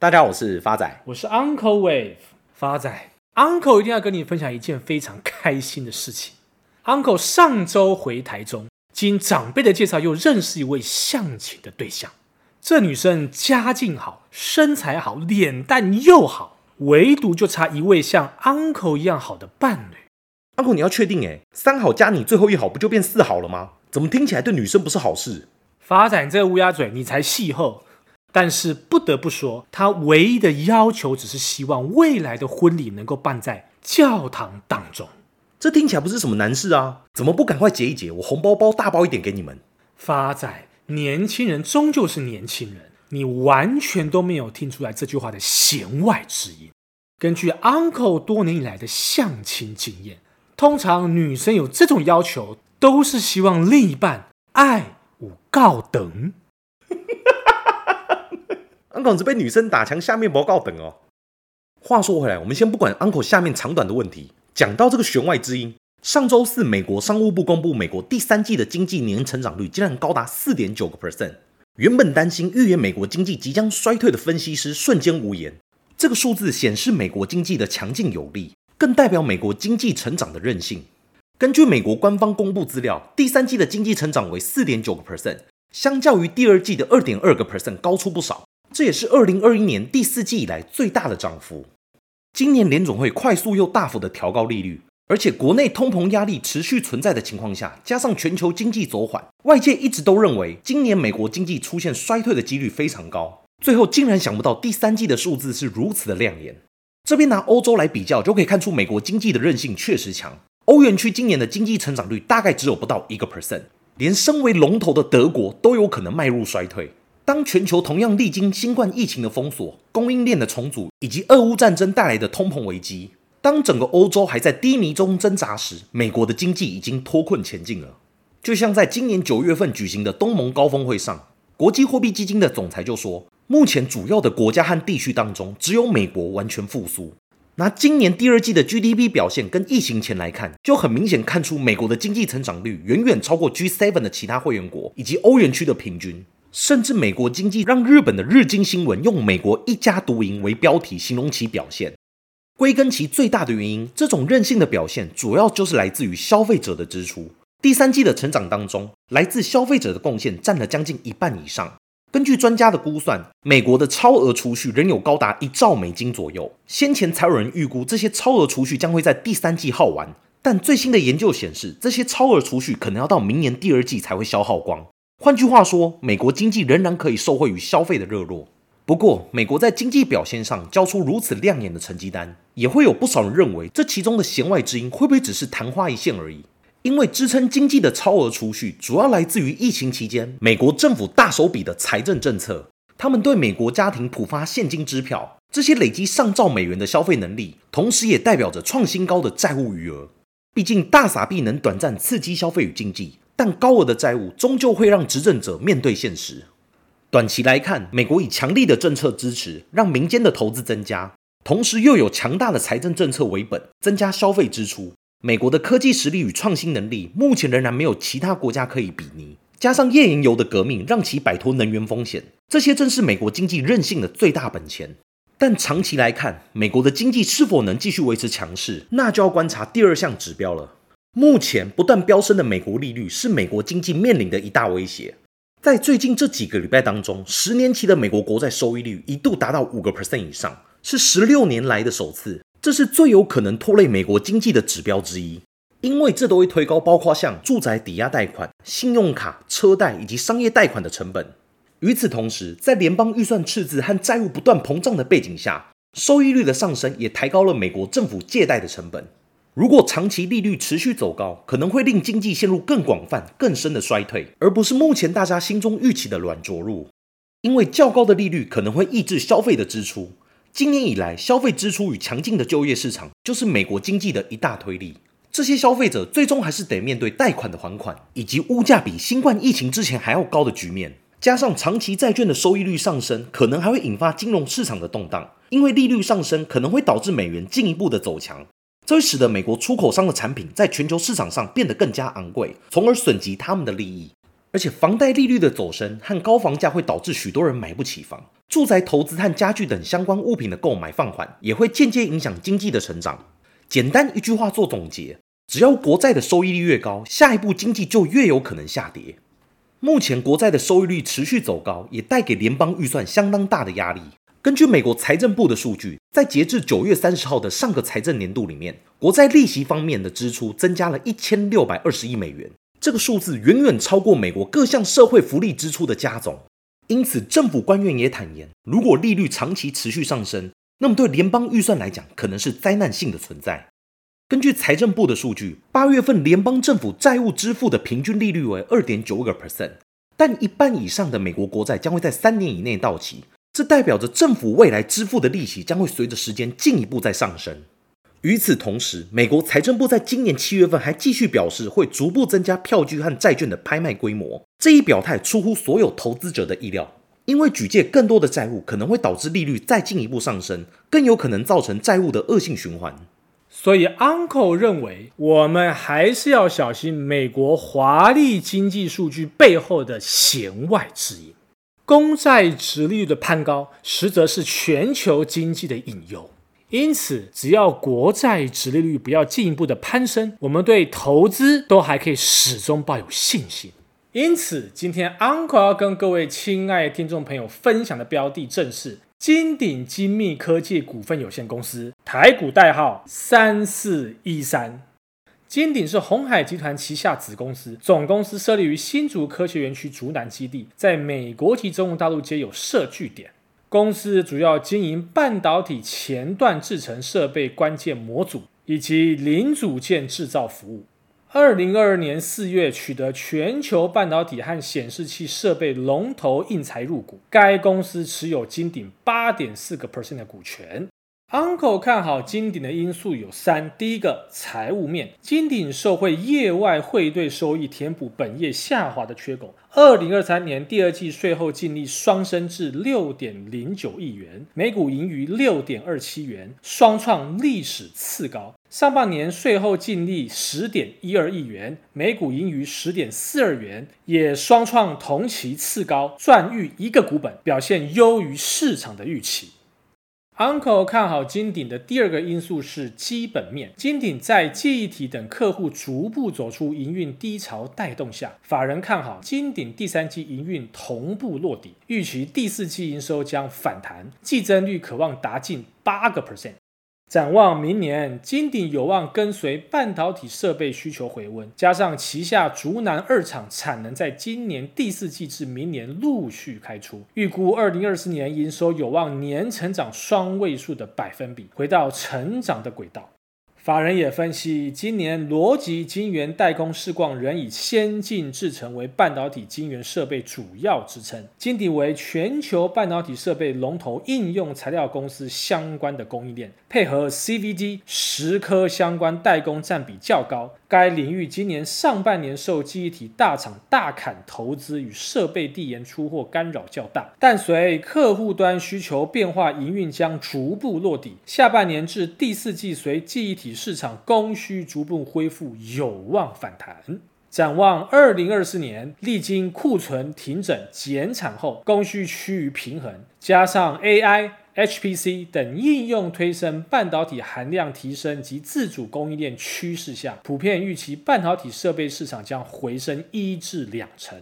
大家好，我是发仔，我是 Uncle Wave。发仔，Uncle 一定要跟你分享一件非常开心的事情。Uncle 上周回台中，经长辈的介绍，又认识一位相亲的对象。这女生家境好，身材好，脸蛋又好，唯独就差一位像 Uncle 一样好的伴侣。Uncle，你要确定诶，三好加你最后一好，不就变四好了吗？怎么听起来对女生不是好事？发展这个乌鸦嘴，你才细厚。但是不得不说，他唯一的要求只是希望未来的婚礼能够办在教堂当中。这听起来不是什么难事啊，怎么不赶快结一结？我红包包大包一点给你们。发仔，年轻人终究是年轻人，你完全都没有听出来这句话的弦外之音。根据 Uncle 多年以来的相亲经验，通常女生有这种要求，都是希望另一半爱。我告等，Uncle 是被女生打墙，下面不告等哦。话说回来，我们先不管 Uncle 下面长短的问题，讲到这个弦外之音，上周四美国商务部公布，美国第三季的经济年成长率竟然高达四点九个 percent。原本担心预言美国经济即将衰退的分析师瞬间无言。这个数字显示美国经济的强劲有力，更代表美国经济成长的韧性。根据美国官方公布资料，第三季的经济成长为四点九个 percent，相较于第二季的二点二个 percent 高出不少。这也是二零二一年第四季以来最大的涨幅。今年联总会快速又大幅的调高利率，而且国内通膨压力持续存在的情况下，加上全球经济走缓，外界一直都认为今年美国经济出现衰退的几率非常高。最后竟然想不到第三季的数字是如此的亮眼。这边拿欧洲来比较，就可以看出美国经济的韧性确实强。欧元区今年的经济成长率大概只有不到一个 percent，连身为龙头的德国都有可能迈入衰退。当全球同样历经新冠疫情的封锁、供应链的重组以及俄乌战争带来的通膨危机，当整个欧洲还在低迷中挣扎时，美国的经济已经脱困前进了。就像在今年九月份举行的东盟高峰会上，国际货币基金的总裁就说，目前主要的国家和地区当中，只有美国完全复苏。拿今年第二季的 GDP 表现跟疫情前来看，就很明显看出美国的经济成长率远远超过 G7 的其他会员国以及欧元区的平均。甚至美国经济让日本的日经新闻用“美国一家独赢”为标题形容其表现。归根其最大的原因，这种任性的表现主要就是来自于消费者的支出。第三季的成长当中，来自消费者的贡献占了将近一半以上。根据专家的估算，美国的超额储蓄仍有高达一兆美金左右。先前才有人预估这些超额储蓄将会在第三季耗完，但最新的研究显示，这些超额储蓄可能要到明年第二季才会消耗光。换句话说，美国经济仍然可以受惠于消费的热络。不过，美国在经济表现上交出如此亮眼的成绩单，也会有不少人认为，这其中的弦外之音会不会只是昙花一现而已？因为支撑经济的超额储蓄，主要来自于疫情期间美国政府大手笔的财政政策。他们对美国家庭普发现金支票，这些累积上兆美元的消费能力，同时也代表着创新高的债务余额。毕竟大撒币能短暂刺激消费与经济，但高额的债务终究会让执政者面对现实。短期来看，美国以强力的政策支持，让民间的投资增加，同时又有强大的财政政策为本，增加消费支出。美国的科技实力与创新能力，目前仍然没有其他国家可以比拟。加上页岩油的革命，让其摆脱能源风险，这些正是美国经济韧性的最大本钱。但长期来看，美国的经济是否能继续维持强势，那就要观察第二项指标了。目前不断飙升的美国利率，是美国经济面临的一大威胁。在最近这几个礼拜当中，十年期的美国国债收益率一度达到五个 percent 以上，是十六年来的首次。这是最有可能拖累美国经济的指标之一，因为这都会推高包括像住宅抵押贷款、信用卡、车贷以及商业贷款的成本。与此同时，在联邦预算赤字和债务不断膨胀的背景下，收益率的上升也抬高了美国政府借贷的成本。如果长期利率持续走高，可能会令经济陷入更广泛、更深的衰退，而不是目前大家心中预期的软着陆。因为较高的利率可能会抑制消费的支出。今年以来，消费支出与强劲的就业市场，就是美国经济的一大推力。这些消费者最终还是得面对贷款的还款，以及物价比新冠疫情之前还要高的局面。加上长期债券的收益率上升，可能还会引发金融市场的动荡。因为利率上升，可能会导致美元进一步的走强，这会使得美国出口商的产品在全球市场上变得更加昂贵，从而损及他们的利益。而且，房贷利率的走升和高房价会导致许多人买不起房。住宅投资和家具等相关物品的购买放缓，也会间接影响经济的成长。简单一句话做总结：只要国债的收益率越高，下一步经济就越有可能下跌。目前国债的收益率持续走高，也带给联邦预算相当大的压力。根据美国财政部的数据，在截至九月三十号的上个财政年度里面，国债利息方面的支出增加了一千六百二十亿美元，这个数字远远超过美国各项社会福利支出的加总。因此，政府官员也坦言，如果利率长期持续上升，那么对联邦预算来讲，可能是灾难性的存在。根据财政部的数据，八月份联邦政府债务支付的平均利率为二点九个 percent，但一半以上的美国国债将会在三年以内到期，这代表着政府未来支付的利息将会随着时间进一步再上升。与此同时，美国财政部在今年七月份还继续表示，会逐步增加票据和债券的拍卖规模。这一表态出乎所有投资者的意料，因为举借更多的债务可能会导致利率再进一步上升，更有可能造成债务的恶性循环。所以，Uncle 认为，我们还是要小心美国华丽经济数据背后的弦外之音。公债殖利率的攀高，实则是全球经济的隐忧。因此，只要国债殖利率不要进一步的攀升，我们对投资都还可以始终抱有信心。因此，今天 Uncle 要跟各位亲爱的听众朋友分享的标的正是金鼎精密科技股份有限公司，台股代号三四一三。金鼎是鸿海集团旗下子公司，总公司设立于新竹科学园区竹南基地，在美国及中国大陆皆有设据点。公司主要经营半导体前段制程设备关键模组以及零组件制造服务。二零二二年四月取得全球半导体和显示器设备龙头应材入股，该公司持有金鼎八点四个 percent 的股权。Uncle 看好金鼎的因素有三：第一个，财务面，金鼎受惠业外汇兑收益填补本业下滑的缺口。二零二三年第二季税后净利双升至六点零九亿元，每股盈余六点二七元，双创历史次高。上半年税后净利十点一二亿元，每股盈余十点四二元，也双创同期次高，赚逾一个股本，表现优于市场的预期。Uncle 看好金鼎的第二个因素是基本面。金鼎在记忆体等客户逐步走出营运低潮带动下，法人看好金鼎第三季营运同步落底，预期第四季营收将反弹，季增率可望达近八个 percent。展望明年，金鼎有望跟随半导体设备需求回温，加上旗下竹南二厂产能在今年第四季至明年陆续开出，预估二零二四年营收有望年成长双位数的百分比，回到成长的轨道。法人也分析，今年逻辑晶圆代工市况仍以先进制程为半导体晶圆设备主要支撑。晶底为全球半导体设备龙头应用材料公司相关的供应链，配合 CVD 蚀刻相关代工占比较高。该领域今年上半年受记忆体大厂大砍投资与设备递延出货干扰较大，但随客户端需求变化，营运将逐步落底。下半年至第四季随记忆体市场供需逐步恢复，有望反弹。展望二零二四年，历经库存停整减产后，供需趋于平衡，加上 AI。HPC 等应用推升，半导体含量提升及自主供应链趋势下，普遍预期半导体设备市场将回升一至两成。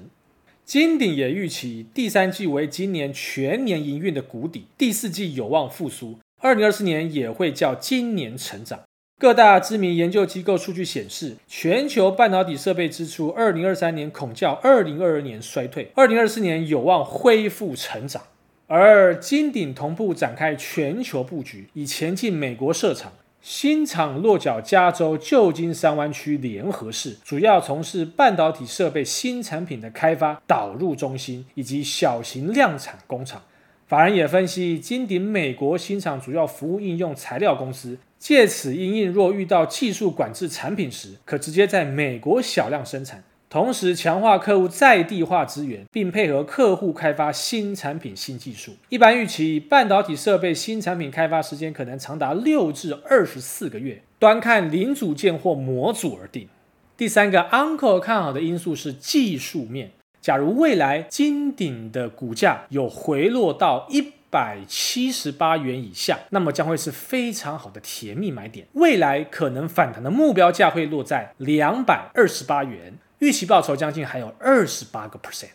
金鼎也预期第三季为今年全年营运的谷底，第四季有望复苏，二零二四年也会较今年成长。各大知名研究机构数据显示，全球半导体设备支出二零二三年恐较二零二二年衰退，二零二四年有望恢复成长。而金鼎同步展开全球布局，以前进美国设厂，新厂落脚加州旧金山湾区联合市，主要从事半导体设备新产品的开发、导入中心以及小型量产工厂。法人也分析，金鼎美国新厂主要服务应用材料公司，借此因应若遇到技术管制产品时，可直接在美国小量生产。同时强化客户在地化资源，并配合客户开发新产品、新技术。一般预期，半导体设备新产品开发时间可能长达六至二十四个月，端看零组件或模组而定。第三个 Uncle 看好的因素是技术面。假如未来金鼎的股价有回落到一百七十八元以下，那么将会是非常好的甜蜜买点。未来可能反弹的目标价会落在两百二十八元，预期报酬将近还有二十八个 percent。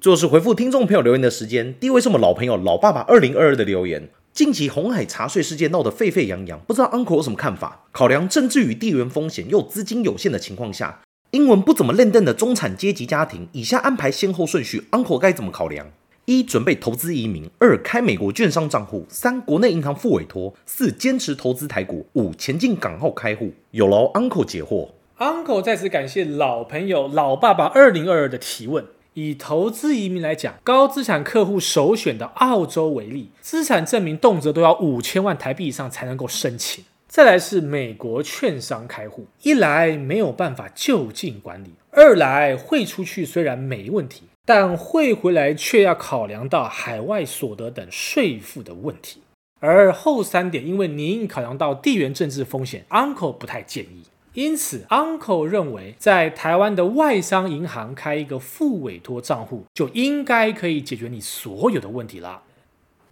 最后是回复听众朋友留言的时间，第一位是我们老朋友老爸爸二零二二的留言。近期红海茶税事件闹得沸沸扬扬，不知道 Uncle 有什么看法？考量政治与地缘风险又资金有限的情况下，英文不怎么练邓的中产阶级家庭，以下安排先后顺序，Uncle 该怎么考量？一、准备投资移民；二、开美国券商账户；三、国内银行付委托；四、坚持投资台股；五、前进港澳开户。有劳 Uncle 解惑。Uncle 再次感谢老朋友老爸爸二零二二的提问。以投资移民来讲，高资产客户首选的澳洲为例，资产证明动辄都要五千万台币以上才能够申请。再来是美国券商开户，一来没有办法就近管理，二来汇出去虽然没问题，但汇回来却要考量到海外所得等税负的问题。而后三点，因为您考量到地缘政治风险，Uncle 不太建议。因此，Uncle 认为在台湾的外商银行开一个副委托账户，就应该可以解决你所有的问题啦。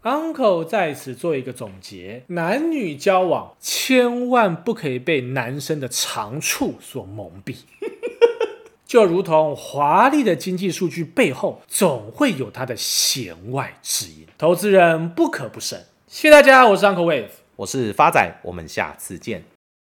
Uncle 在此做一个总结：男女交往千万不可以被男生的长处所蒙蔽，就如同华丽的经济数据背后总会有它的弦外之音，投资人不可不慎。谢谢大家，我是 Uncle Wave，我是发仔，我们下次见。